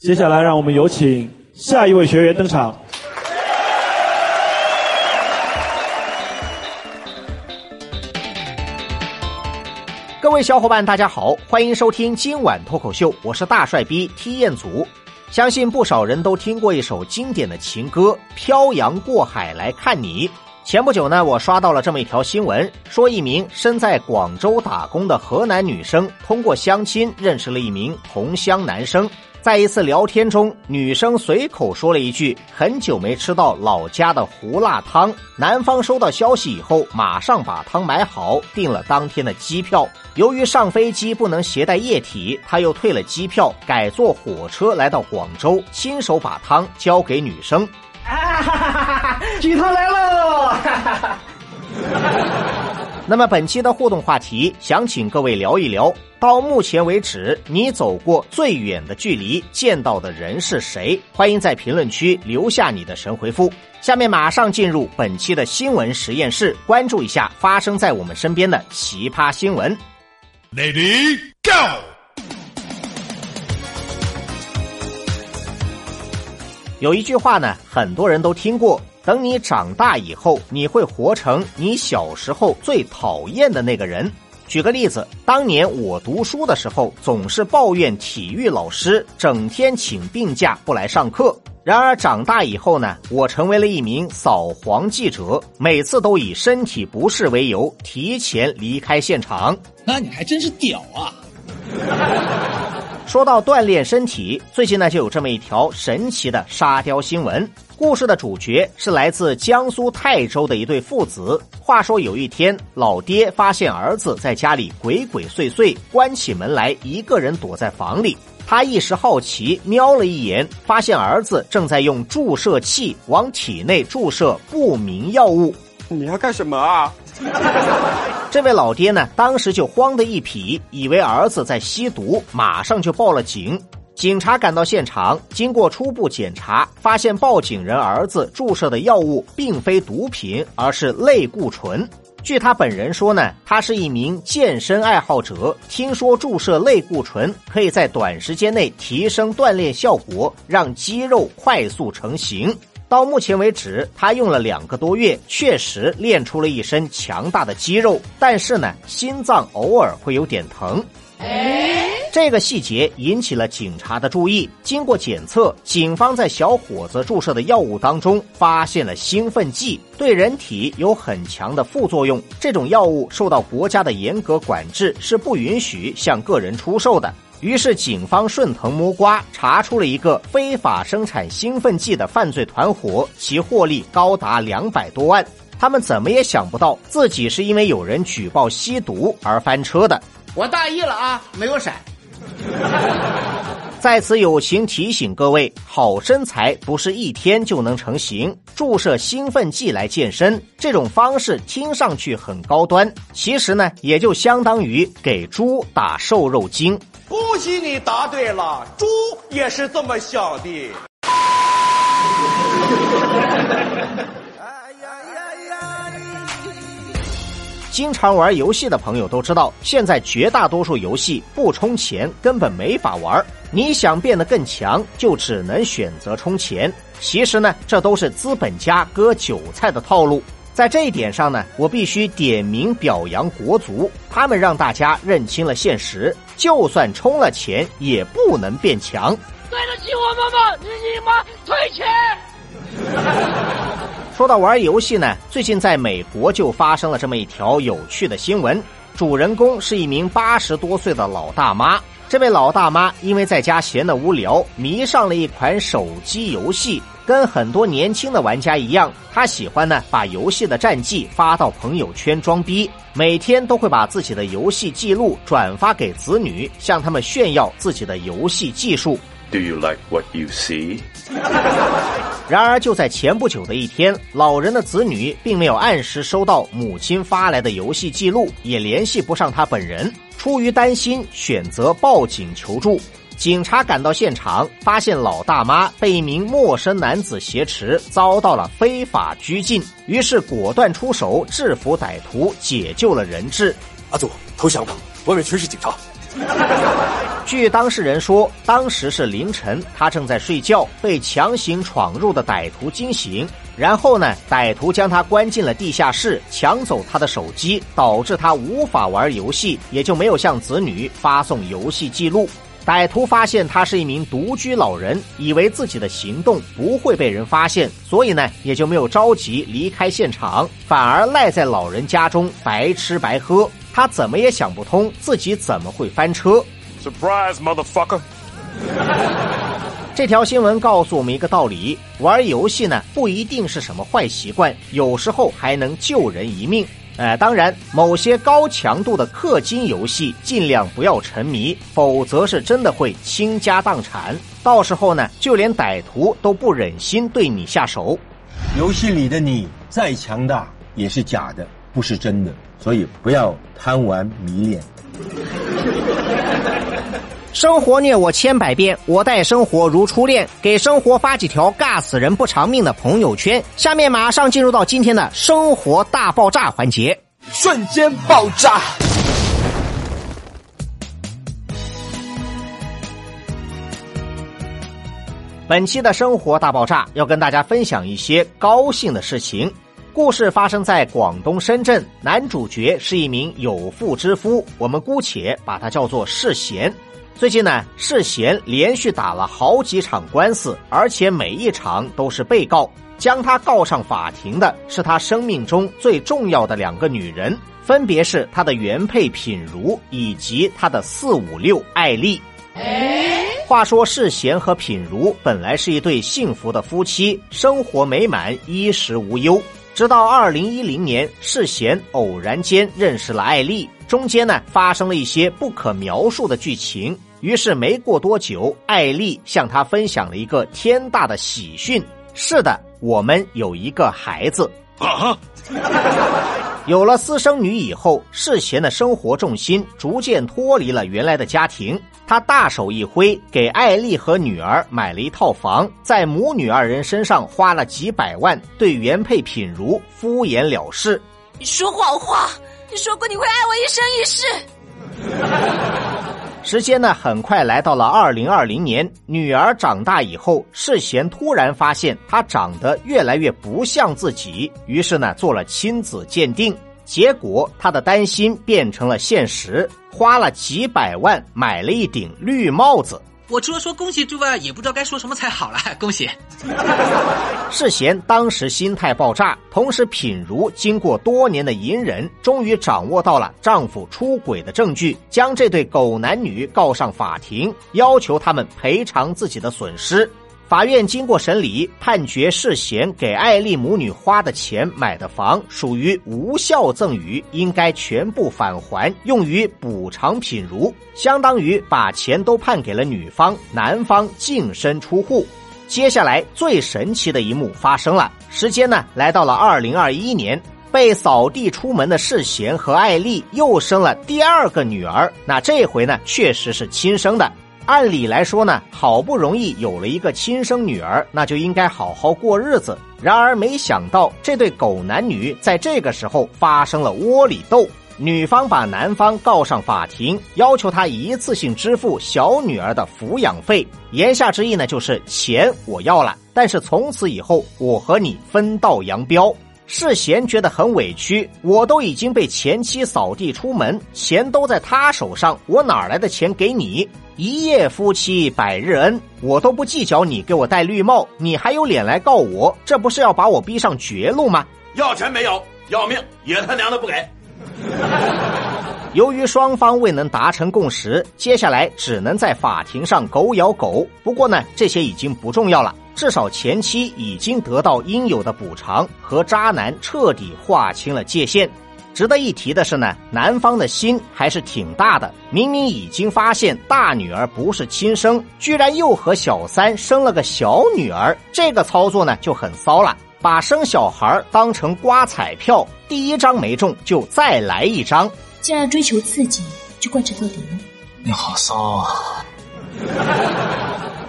接下来，让我们有请下一位学员登场。各位小伙伴，大家好，欢迎收听今晚脱口秀，我是大帅逼踢彦祖。相信不少人都听过一首经典的情歌《漂洋过海来看你》。前不久呢，我刷到了这么一条新闻，说一名身在广州打工的河南女生通过相亲认识了一名同乡男生。在一次聊天中，女生随口说了一句：“很久没吃到老家的胡辣汤。”男方收到消息以后，马上把汤买好，订了当天的机票。由于上飞机不能携带液体，他又退了机票，改坐火车来到广州，亲手把汤交给女生。哈哈哈哈鸡汤来喽！哈哈哈哈那么本期的互动话题，想请各位聊一聊。到目前为止，你走过最远的距离见到的人是谁？欢迎在评论区留下你的神回复。下面马上进入本期的新闻实验室，关注一下发生在我们身边的奇葩新闻。Lady Go！有一句话呢，很多人都听过：等你长大以后，你会活成你小时候最讨厌的那个人。举个例子，当年我读书的时候，总是抱怨体育老师整天请病假不来上课。然而长大以后呢，我成为了一名扫黄记者，每次都以身体不适为由提前离开现场。那你还真是屌啊！说到锻炼身体，最近呢就有这么一条神奇的沙雕新闻。故事的主角是来自江苏泰州的一对父子。话说有一天，老爹发现儿子在家里鬼鬼祟祟，关起门来一个人躲在房里。他一时好奇，瞄了一眼，发现儿子正在用注射器往体内注射不明药物。你要干什么啊？这位老爹呢，当时就慌得一匹，以为儿子在吸毒，马上就报了警。警察赶到现场，经过初步检查，发现报警人儿子注射的药物并非毒品，而是类固醇。据他本人说呢，他是一名健身爱好者，听说注射类固醇可以在短时间内提升锻炼效果，让肌肉快速成型。到目前为止，他用了两个多月，确实练出了一身强大的肌肉，但是呢，心脏偶尔会有点疼。这个细节引起了警察的注意。经过检测，警方在小伙子注射的药物当中发现了兴奋剂，对人体有很强的副作用。这种药物受到国家的严格管制，是不允许向个人出售的。于是，警方顺藤摸瓜，查出了一个非法生产兴奋剂的犯罪团伙，其获利高达两百多万。他们怎么也想不到，自己是因为有人举报吸毒而翻车的。我大意了啊，没有闪。在此友情提醒各位：好身材不是一天就能成型。注射兴奋剂来健身，这种方式听上去很高端，其实呢，也就相当于给猪打瘦肉精。恭喜你答对了，猪也是这么想的。哎呀呀呀经常玩游戏的朋友都知道，现在绝大多数游戏不充钱根本没法玩。你想变得更强，就只能选择充钱。其实呢，这都是资本家割韭菜的套路。在这一点上呢，我必须点名表扬国足，他们让大家认清了现实：就算充了钱，也不能变强。对得起我们吗？你你妈退钱！说到玩游戏呢，最近在美国就发生了这么一条有趣的新闻。主人公是一名八十多岁的老大妈。这位老大妈因为在家闲得无聊，迷上了一款手机游戏。跟很多年轻的玩家一样，他喜欢呢把游戏的战绩发到朋友圈装逼，每天都会把自己的游戏记录转发给子女，向他们炫耀自己的游戏技术。Do you like what you see？然而，就在前不久的一天，老人的子女并没有按时收到母亲发来的游戏记录，也联系不上他本人。出于担心，选择报警求助。警察赶到现场，发现老大妈被一名陌生男子挟持，遭到了非法拘禁。于是果断出手制服歹徒，解救了人质。阿祖，投降吧！外面全是警察。据当事人说，当时是凌晨，他正在睡觉，被强行闯入的歹徒惊醒。然后呢，歹徒将他关进了地下室，抢走他的手机，导致他无法玩游戏，也就没有向子女发送游戏记录。歹徒发现他是一名独居老人，以为自己的行动不会被人发现，所以呢，也就没有着急离开现场，反而赖在老人家中白吃白喝。他怎么也想不通自己怎么会翻车。Surprise, motherfucker! 这条新闻告诉我们一个道理：玩游戏呢不一定是什么坏习惯，有时候还能救人一命。呃，当然，某些高强度的氪金游戏尽量不要沉迷，否则是真的会倾家荡产。到时候呢，就连歹徒都不忍心对你下手。游戏里的你再强大也是假的，不是真的，所以不要贪玩迷恋。生活虐我千百遍，我待生活如初恋。给生活发几条尬死人不偿命的朋友圈。下面马上进入到今天的生活大爆炸环节。瞬间爆炸。本期的生活大爆炸要跟大家分享一些高兴的事情。故事发生在广东深圳，男主角是一名有妇之夫，我们姑且把他叫做世贤。最近呢，世贤连续打了好几场官司，而且每一场都是被告。将他告上法庭的是他生命中最重要的两个女人，分别是他的原配品如以及他的四五六艾丽。话说世贤和品如本来是一对幸福的夫妻，生活美满，衣食无忧。直到二零一零年，世贤偶然间认识了艾丽，中间呢发生了一些不可描述的剧情。于是没过多久，艾丽向他分享了一个天大的喜讯：是的，我们有一个孩子。啊！有了私生女以后，世贤的生活重心逐渐脱离了原来的家庭。他大手一挥，给艾丽和女儿买了一套房，在母女二人身上花了几百万，对原配品如敷衍了事。你说谎话！你说过你会爱我一生一世。时间呢，很快来到了二零二零年。女儿长大以后，世贤突然发现她长得越来越不像自己，于是呢，做了亲子鉴定。结果，他的担心变成了现实，花了几百万买了一顶绿帽子。我除了说恭喜之外，也不知道该说什么才好了。恭喜！世贤当时心态爆炸，同时品如经过多年的隐忍，终于掌握到了丈夫出轨的证据，将这对狗男女告上法庭，要求他们赔偿自己的损失。法院经过审理，判决世贤给艾丽母女花的钱买的房属于无效赠与，应该全部返还，用于补偿品如，相当于把钱都判给了女方，男方净身出户。接下来最神奇的一幕发生了，时间呢来到了二零二一年，被扫地出门的世贤和艾丽又生了第二个女儿，那这回呢确实是亲生的。按理来说呢，好不容易有了一个亲生女儿，那就应该好好过日子。然而没想到，这对狗男女在这个时候发生了窝里斗。女方把男方告上法庭，要求他一次性支付小女儿的抚养费。言下之意呢，就是钱我要了，但是从此以后我和你分道扬镳。世贤觉得很委屈，我都已经被前妻扫地出门，钱都在他手上，我哪来的钱给你？一夜夫妻百日恩，我都不计较你给我戴绿帽，你还有脸来告我？这不是要把我逼上绝路吗？要钱没有，要命也他娘的不给。由于双方未能达成共识，接下来只能在法庭上狗咬狗。不过呢，这些已经不重要了，至少前妻已经得到应有的补偿，和渣男彻底划清了界限。值得一提的是呢，男方的心还是挺大的，明明已经发现大女儿不是亲生，居然又和小三生了个小女儿，这个操作呢就很骚了。把生小孩当成刮彩票，第一张没中就再来一张。既然追求刺激，就贯彻到底呢？你好骚啊！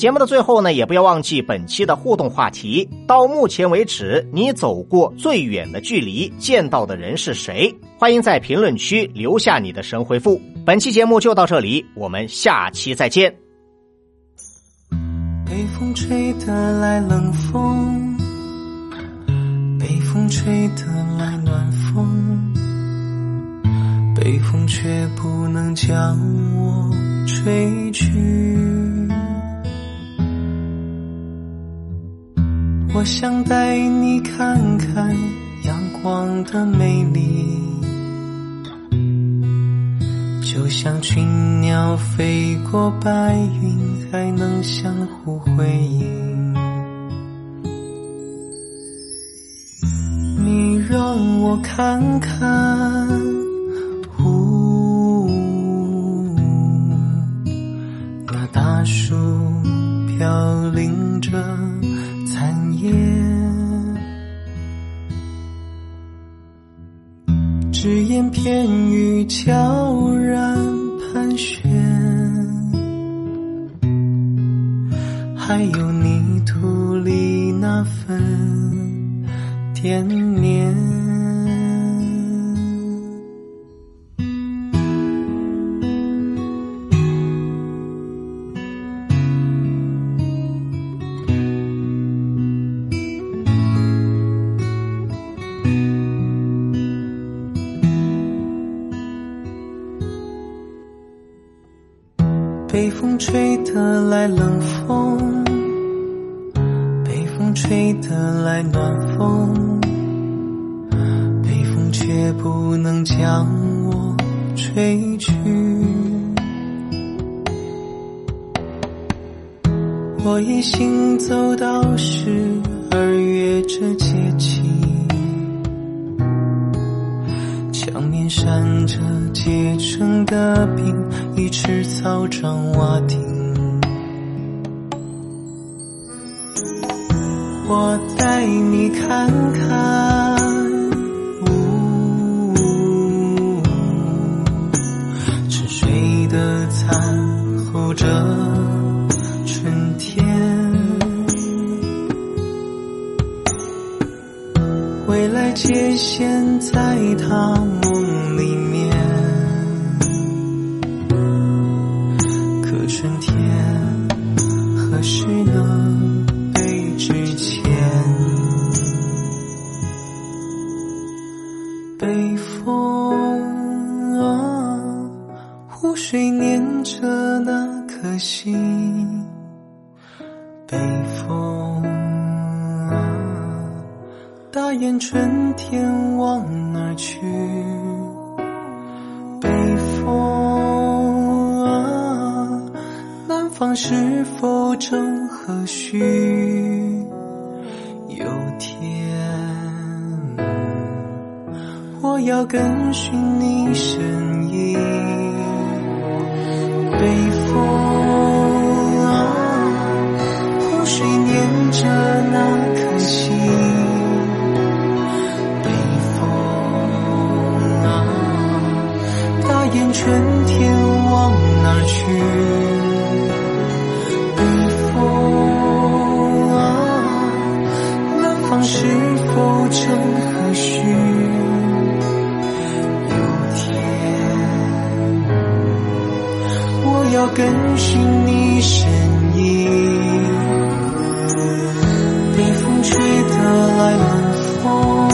节目的最后呢，也不要忘记本期的互动话题。到目前为止，你走过最远的距离，见到的人是谁？欢迎在评论区留下你的神回复。本期节目就到这里，我们下期再见。北风吹得来冷风，北风吹得来暖风，北风却不能将我吹去。我想带你看看阳光的美丽，就像群鸟飞过白云，还能相互辉映。你让我看看，那大树飘零着。残叶，只言片语悄然盘旋，还有泥土里那份惦念。得来冷风，北风吹得来暖风，北风却不能将我吹去。我已行走到十二月这节气。墙面闪着结成的冰，一池草长瓦顶。我带你看看，呜，沉睡的残候着春天。未来界限在他大雁春天往哪去？北风啊，南方是否正和煦？有天，我要跟寻你身影。北风更寻你身影。北风吹得来冷风。